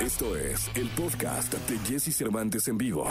Esto es el podcast de Jesse Cervantes en vivo.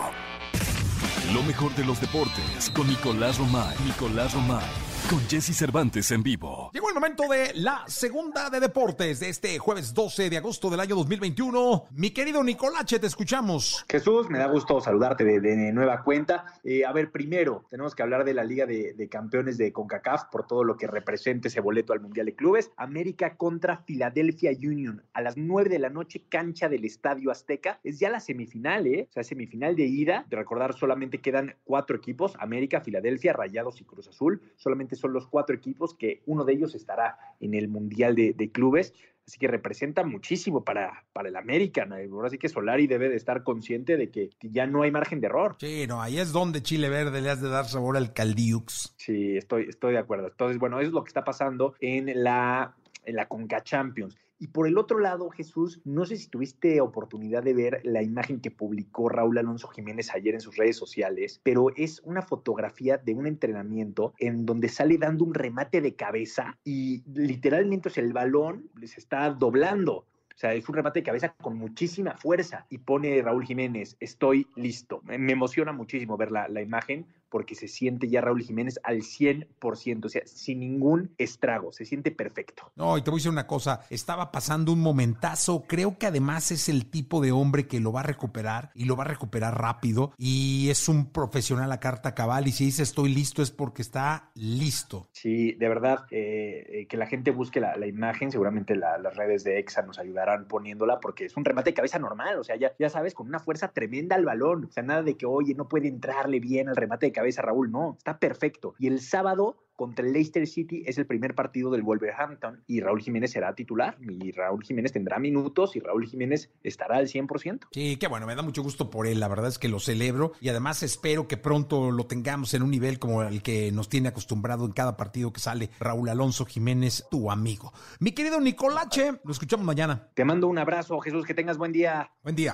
Lo mejor de los deportes con Nicolás Romay. Nicolás Romay. Con Jesse Cervantes en vivo. Llegó el momento de la segunda de deportes de este jueves 12 de agosto del año 2021. Mi querido Nicolache, te escuchamos. Jesús, me da gusto saludarte de, de nueva cuenta. Eh, a ver, primero, tenemos que hablar de la Liga de, de, Campeones de CONCACAF por todo lo que representa ese boleto al Mundial de Clubes. América contra Philadelphia Union a las 9 de la noche, cancha del Estadio Azteca. Es ya la semifinal, ¿eh? O sea, semifinal de ida. De recordar, solamente quedan cuatro equipos, América, Filadelfia, Rayados y Cruz Azul. Solamente son los cuatro equipos que uno de ellos estará en el Mundial de, de Clubes. Así que representa muchísimo para, para el América. Ahora sí que Solari debe de estar consciente de que ya no hay margen de error. Sí, no, ahí es donde Chile Verde le has de dar sabor al Caldiux. Sí, estoy, estoy de acuerdo. Entonces, bueno, eso es lo que está pasando en la, en la Conca Champions. Y por el otro lado, Jesús, no sé si tuviste oportunidad de ver la imagen que publicó Raúl Alonso Jiménez ayer en sus redes sociales, pero es una fotografía de un entrenamiento en donde sale dando un remate de cabeza y literalmente o el balón se está doblando. O sea, es un remate de cabeza con muchísima fuerza. Y pone Raúl Jiménez, estoy listo. Me emociona muchísimo ver la, la imagen porque se siente ya Raúl Jiménez al 100%, o sea, sin ningún estrago, se siente perfecto. No, y te voy a decir una cosa, estaba pasando un momentazo, creo que además es el tipo de hombre que lo va a recuperar y lo va a recuperar rápido y es un profesional a carta cabal y si dice estoy listo es porque está listo. Sí, de verdad, eh, que la gente busque la, la imagen, seguramente la, las redes de EXA nos ayudarán poniéndola porque es un remate de cabeza normal, o sea, ya, ya sabes, con una fuerza tremenda al balón, o sea, nada de que, oye, no puede entrarle bien al remate de cabeza Raúl, no, está perfecto. Y el sábado contra el Leicester City es el primer partido del Wolverhampton y Raúl Jiménez será titular y Raúl Jiménez tendrá minutos y Raúl Jiménez estará al 100%. Sí, qué bueno, me da mucho gusto por él, la verdad es que lo celebro y además espero que pronto lo tengamos en un nivel como el que nos tiene acostumbrado en cada partido que sale Raúl Alonso Jiménez, tu amigo. Mi querido Nicolache, lo escuchamos mañana. Te mando un abrazo, Jesús, que tengas buen día. Buen día.